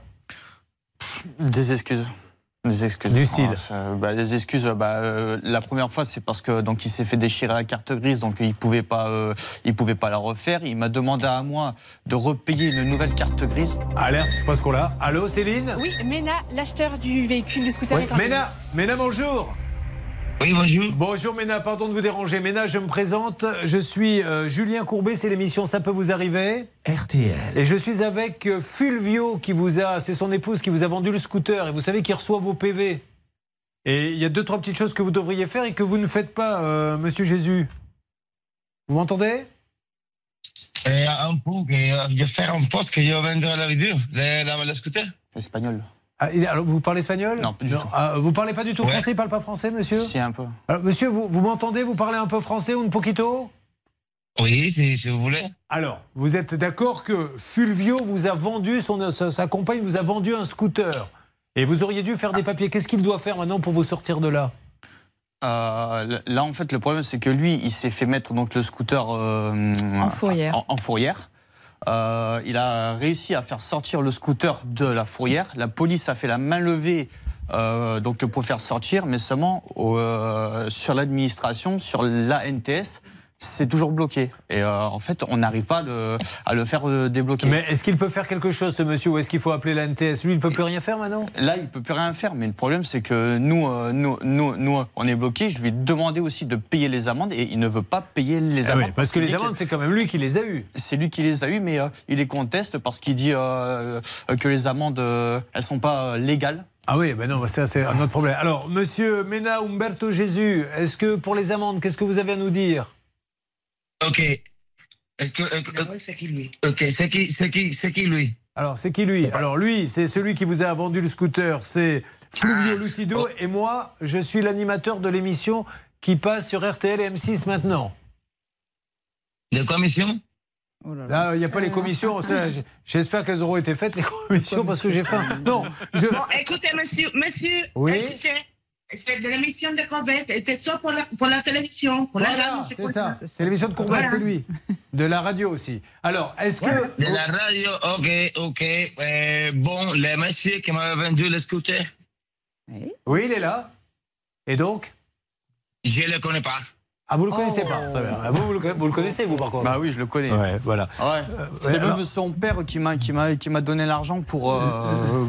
Des excuses. Des excuses. Du style. Ah, bah, des excuses. bah, euh, la première fois, c'est parce que donc il s'est fait déchirer la carte grise, donc il pouvait pas, euh, il pouvait pas la refaire. Il m'a demandé à moi de repayer une nouvelle carte grise. Alerte, je pense qu'on l'a. Allô, Céline? Oui, Mena, l'acheteur du véhicule de scooter. Oui, est en Ména, Ména, bonjour. Oui, bonjour. Bonjour Ména, pardon de vous déranger. Ména, je me présente. Je suis euh, Julien Courbet, c'est l'émission Ça peut vous arriver. RTL. Et je suis avec euh, Fulvio qui vous a, c'est son épouse qui vous a vendu le scooter et vous savez qu'il reçoit vos PV. Et il y a deux, trois petites choses que vous devriez faire et que vous ne faites pas, euh, monsieur Jésus. Vous m'entendez? Un peu, je faire un poste que je vendrai la vidéo, le, la, le scooter. Espagnol. Ah, alors, vous parlez espagnol Non, pas du tout. Ah, vous parlez pas du tout Ouais. français Il parle pas français, monsieur Si, un peu. Alors, Monsieur, vous, vous m'entendez Vous parlez un peu français ou un poquito Oui, si, si vous voulez. Alors, vous êtes d'accord que Fulvio vous a vendu, son, sa, sa compagne vous a vendu un scooter. Et vous auriez dû faire des papiers. Qu'est-ce qu'il doit faire maintenant pour vous sortir de là Euh, là, en fait, le problème, c'est que lui, il s'est fait mettre donc le scooter euh, En fourrière. en- en fourrière. Euh, il a réussi à faire sortir le scooter de la fourrière. La police a fait la main levée euh, pour faire sortir, mais seulement euh, sur l'administration, sur l'ANTS, c'est toujours bloqué. Et euh, en fait, on n'arrive pas à le, à le faire euh, débloquer. Mais est-ce qu'il peut faire quelque chose, ce monsieur, ou est-ce qu'il faut appeler la NTS Lui, il ne peut plus rien faire maintenant? Là, il peut plus rien faire, mais le problème, c'est que nous, euh, nous, nous, nous, on est bloqués. Je lui ai demandé aussi de payer les amendes et il ne veut pas payer les Ah amendes. oui, parce que les amendes, c'est quand même lui qui les a eues. C'est lui qui les a eues, mais il les conteste parce qu'il dit que les amendes, elles sont pas légales. Ah oui, ben non, ça c'est un autre problème. Alors, monsieur Mena Umberto Jésus, est-ce que pour les amendes, qu'est-ce que vous avez à nous dire? Ok. Est-ce que. euh, c'est qui lui? Ok, c'est qui, c'est qui, c'est qui lui? Alors, c'est qui lui? Alors, lui, c'est celui qui vous a vendu le scooter, c'est Fluvio Lucido, et moi, je suis l'animateur de l'émission qui passe sur RTL et M6 maintenant. De commission Là, il n'y a pas les commissions. j- J'espère qu'elles auront été faites, les commissions, parce que j'ai faim. Non, je. Bon, écoutez, monsieur, monsieur, Oui. écoutez, de l'émission de Corbett, c'était ça pour la, pour la télévision, pour la radio, c'est ça. C'est l'émission de Courbette, Voilà. c'est lui. De la radio aussi. Alors, est-ce que. De la radio, ok, ok. Euh, bon, le monsieur qui m'a vendu le scooter, Oui, il est là. Et donc? Je ne le connais pas. Ah, vous le connaissez pas Très bien. Ah, Vous, vous le, conna- vous le connaissez, vous, par contre Bah oui, je le connais. Ouais, voilà. Ouais. c'est alors- même son père qui m'a qui m'a qui m'a donné l'argent pour. euh,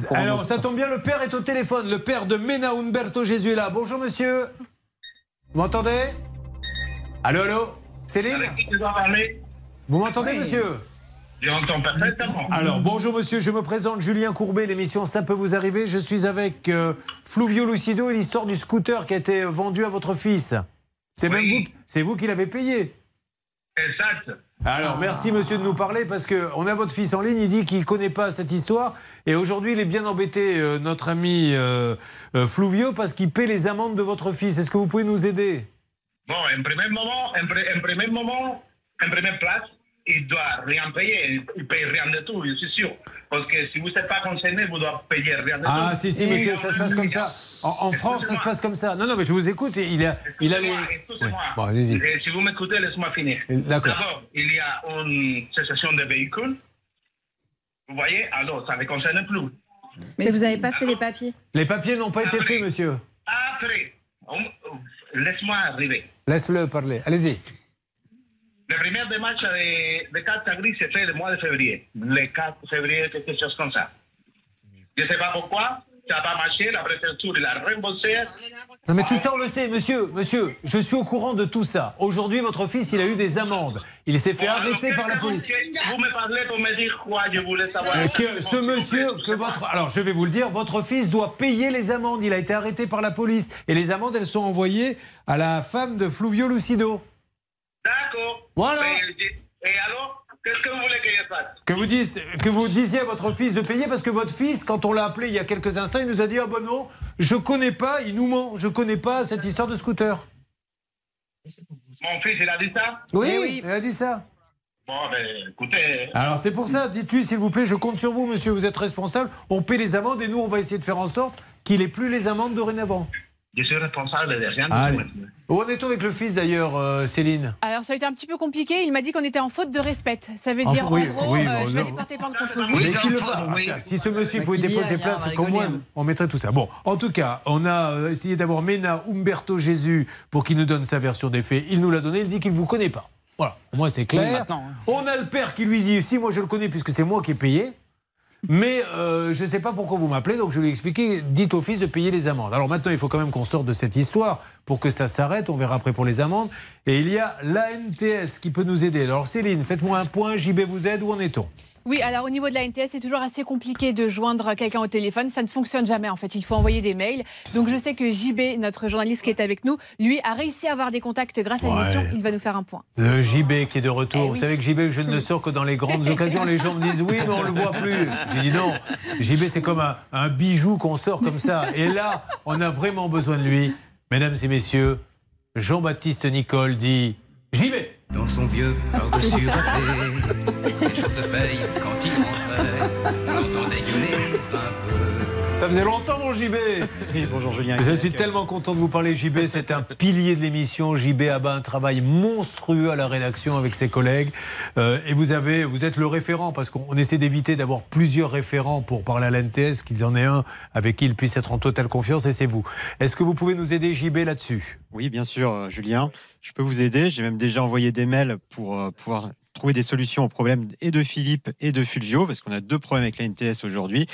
pour un Alors, ça tombe bien, le père est au téléphone. Le père de Mena Umberto Jésus est là. Bonjour, monsieur. Vous m'entendez? Allô, allô? Céline? Vous m'entendez, monsieur? J'entends parfaitement. Alors, bonjour monsieur, je me présente Julien Courbet, l'émission Ça peut vous arriver. Je suis avec euh, Fluvio Lucido et l'histoire du scooter qui a été vendu à votre fils. C'est même vous, c'est vous qui l'avez payé. Exact. Alors, merci monsieur de nous parler parce qu'on a votre fils en ligne, il dit qu'il ne connaît pas cette histoire et aujourd'hui il est bien embêté, euh, notre ami euh, euh, Fluvio, parce qu'il paie les amendes de votre fils. Est-ce que vous pouvez nous aider? Bon, en premier moment, en, pre- en premier moment, en première place, il doit rien payer. Il paye rien de tout, je suis sûr. Parce que si vous n'êtes pas concerné, vous devez payer rien de tout. Ah si, si monsieur, ça se passe comme ça. En, en France, ça se passe comme ça. Non, non, mais je vous écoute, il a, il a les... Bon, allez-y. Et Si vous m'écoutez, laissez-moi finir. D'accord. D'abord, il y a une cessation de véhicules. Vous voyez? Alors, ça ne concerne plus. Mais vous n'avez pas fait les papiers? Les papiers n'ont pas été faits, monsieur. Après, laisse-moi arriver. Laisse-le parler. Allez-y. La première démarche de, de carte grise s'est fait le mois de février. Le 4 février, quelque chose comme ça. Je ne sais pas pourquoi, ça n'a pas marché, la préfecture il a remboursé. Non mais tout ça on le sait, monsieur, monsieur, je suis au courant de tout ça. Aujourd'hui, votre fils, il a eu des amendes. Il s'est fait Bon, arrêter par la police. Vous vous me parlez pour me dire quoi Je voulais savoir? Que ce monsieur, que votre, alors je vais vous le dire, votre fils doit payer les amendes. Il a été arrêté par la police et les amendes, elles sont envoyées à la femme de Fluvio Lucido. D'accord. Voilà. Et, et alors, qu'est-ce que vous voulez que je fasse Que vous, dites, que vous disiez à votre fils de payer parce que votre fils, quand on l'a appelé il y a quelques instants, il nous a dit ah ben non, je connais pas, il nous ment, je connais pas cette histoire de scooter. Mon fils, il a dit ça Oui, il a dit ça. Bon, ben, écoutez. Alors c'est pour ça, dites-lui s'il vous plaît, je compte sur vous, monsieur, vous êtes responsable. On paie les amendes et nous, on va essayer de faire en sorte qu'il ait plus les amendes dorénavant. Je suis responsable de rien. de Allez. tout. Où en est-on avec le fils d'ailleurs, euh, Céline Alors ça a été un petit peu compliqué. Il m'a dit qu'on était en faute de respect. Ça veut En dire fa- oui, en gros, oui, euh, bon, je vais non. aller porter plainte contre vous. Ah, Si ce monsieur pouvait déposer plainte, on c'est qu'au moins rigoler. on mettrait tout ça. Bon, en tout cas, on a euh, essayé d'avoir Mena Umberto Jésus pour qu'il nous donne sa version des faits. Il nous l'a donné, il dit qu'il ne vous connaît pas. Voilà, au moins c'est clair. Hein. On a le père qui lui dit si, moi je le connais puisque c'est moi qui ai payé. Mais euh, je ne sais pas pourquoi vous m'appelez, donc je lui ai expliqué, dites au fils de payer les amendes. Alors maintenant, il faut quand même qu'on sorte de cette histoire pour que ça s'arrête, on verra après pour les amendes. Et il y a l'ANTS qui peut nous aider. Alors Céline, faites-moi un point, JB vous aide, où en est-on? Oui, alors au niveau de la NTS, c'est toujours assez compliqué de joindre quelqu'un au téléphone. Ça ne fonctionne jamais en fait. Il faut envoyer des mails. Donc je sais que JB, notre journaliste qui est avec nous, lui a réussi à avoir des contacts grâce à Ouais. l'émission. Il va nous faire un point. Euh, JB qui est de retour. Eh Vous oui. savez que JB, je ne le sors que dans les grandes occasions. Les gens me disent oui, mais on le voit plus. J'ai dit non. JB, c'est comme un, un bijou qu'on sort comme ça. Et là, on a vraiment besoin de lui. Mesdames et messieurs, Jean-Baptiste Nicole dit JB. Dans son vieux par-dessus les jours de paye, Ça faisait longtemps, mon JB. bonjour Julien. Je suis tellement content de vous parler, JB. C'est un pilier de l'émission. JB a bas un travail monstrueux à la rédaction avec ses collègues. Euh, et vous, avez, vous êtes le référent parce qu'on essaie d'éviter d'avoir plusieurs référents pour parler à l'NTS, qu'il en ait un avec qui il puisse être en totale confiance et c'est vous. Est-ce que vous pouvez nous aider, JB, là-dessus? Oui, bien sûr, euh, Julien. Je peux vous aider. J'ai même déjà envoyé des mails pour euh, pouvoir trouver des solutions aux problèmes et de Philippe et de Fulvio, parce qu'on a deux problèmes avec la NTS aujourd'hui,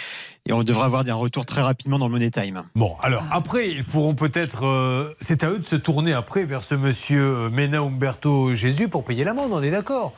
et on devrait avoir un retour très rapidement dans le Money Time. Bon, alors après, ils pourront peut-être. euh, c'est à eux de se tourner après vers ce monsieur euh, Mena Umberto Jésus pour payer l'amende, on est d'accord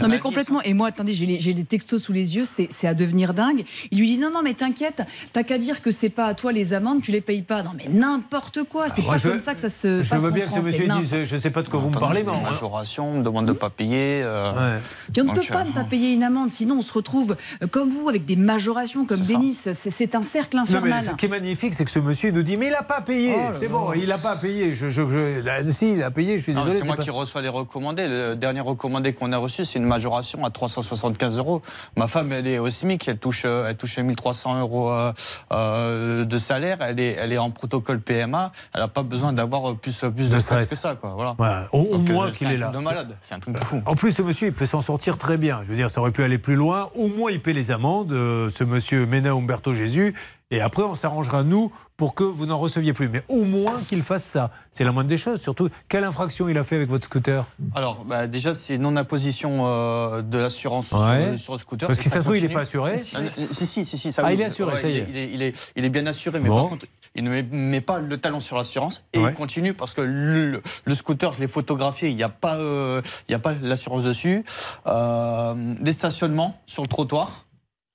Non mais complètement. Et moi, attendez, j'ai les, textos sous les yeux, c'est à devenir dingue. Il lui dit non, non, mais t'inquiète, t'as qu'à dire que c'est pas à toi les amendes, tu les payes pas. Non mais n'importe quoi, c'est pas je- comme ça que ça se Je passe veux en bien que ce monsieur dise Je sais pas de quoi vous me parlez, mais. on- majoration, on me demande de ne pas payer. euh, Et on ne peut pas ne pas payer une amende, sinon on se retrouve euh, comme vous avec des majorations comme Denis. C'est un cercle Non, mais infernal. ce qui est magnifique, c'est que ce monsieur nous dit Mais il n'a pas payé. Oh c'est bon, il n'a pas payé. Je, je, je- là, si, il a payé, je suis Non, désolé. c'est moi pas- qui reçois les recommandés. Le dernier recommandé qu'on a reçu, c'est une majoration à 375 euros. Ma femme, elle est au SMIC, elle touche, euh, elle touche 1300 euros euh, euh, de salaire. Elle est, elle est en protocole PMA. Elle n'a pas besoin d'avoir plus, plus de, De stress stress. que ça. Quoi. Voilà. Voilà, au, Donc, moins c'est qu'il un est truc là. de malade. C'est un truc de fou. En plus, ce monsieur, il peut s'en sortir très bien. Je veux dire, ça aurait pu aller plus loin. Au moins, il paie les amendes, ce monsieur Mena Umberto Jésus. Et après, on s'arrangera, nous, pour que vous n'en receviez plus. Mais au moins qu'il fasse ça. C'est la moindre des choses. Surtout, quelle infraction il a fait avec votre scooter Alors, bah, déjà, c'est non-imposition euh, de l'assurance Ouais. sur, le- sur le scooter. Parce que ça se trouve, il n'est pas assuré. Si, si, si, si, ça Ah, oui. il est assuré, ça y est. Il est, il est, il est bien assuré, mais Bon. par contre, il ne met, pas le talon sur l'assurance et Ouais. il continue parce que le, le- le scooter, je l'ai photographié, il n'y a pas, euh, il y a pas l'assurance dessus. Euh, des stationnements sur le trottoir.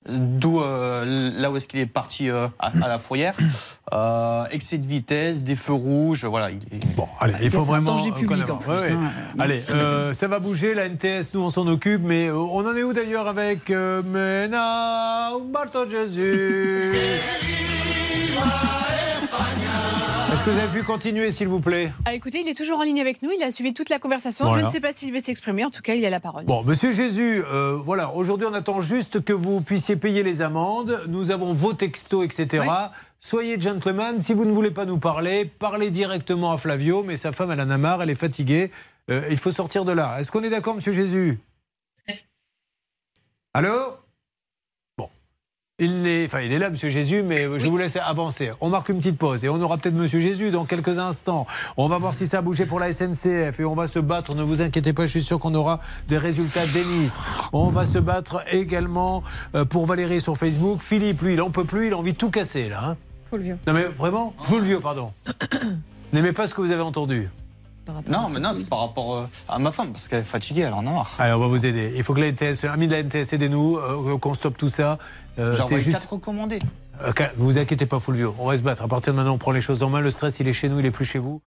D'où euh, là où est-ce qu'il est parti euh, à, à la fourrière. Euh, excès de vitesse, des feux rouges, voilà. Il est... Bon, allez, il faut vraiment. danger public, qu'on en avance. plus, Ouais, ouais. hein. Allez, euh, ça va bouger. La NTS, nous, on s'en occupe. Mais euh, on en est où d'ailleurs avec euh, Mena Umberto Jésus Est-ce que vous avez pu continuer, s'il vous plaît? Ah, écoutez, il est toujours en ligne avec nous. Il a suivi toute la conversation. Voilà. Je ne sais pas s'il veut s'exprimer. En tout cas, il a la parole. Bon, monsieur Jésus, euh, voilà, aujourd'hui on attend juste que vous puissiez payer les amendes. Nous avons vos textos, etc. Soyez gentleman. Si vous ne voulez pas nous parler, parlez directement à Flavio. Mais sa femme, elle en a marre, elle est fatiguée. Euh, il faut sortir de là. Est-ce qu'on est d'accord, monsieur Jésus? Allô? Il, n'est, enfin, il est là, monsieur Jésus, mais je vous laisse avancer. On marque une petite pause et on aura peut-être monsieur Jésus dans quelques instants. On va voir si ça a bougé pour la SNCF et on va se battre. Ne vous inquiétez pas, je suis sûr qu'on aura des résultats Denis. On va se battre également euh, pour Valérie sur Facebook. Philippe, lui, il en peut plus, il a envie de tout casser là. hein. Fulvio. Non mais vraiment? Fulvio, pardon. N'aimez pas ce que vous avez entendu Non, mais non, c'est par rapport euh, à ma femme, parce qu'elle est fatiguée, elle en a marre. Allez, on va vous aider. Il faut que la NTS, amis de la NTS, aidez-nous, euh, qu'on stoppe tout ça. Euh, envoyé juste. quatre recommandés. Ok, vous inquiétez pas, Fulvio. On va se battre. À partir de maintenant, on prend les choses en main. Le stress, il est chez nous, il est plus chez vous.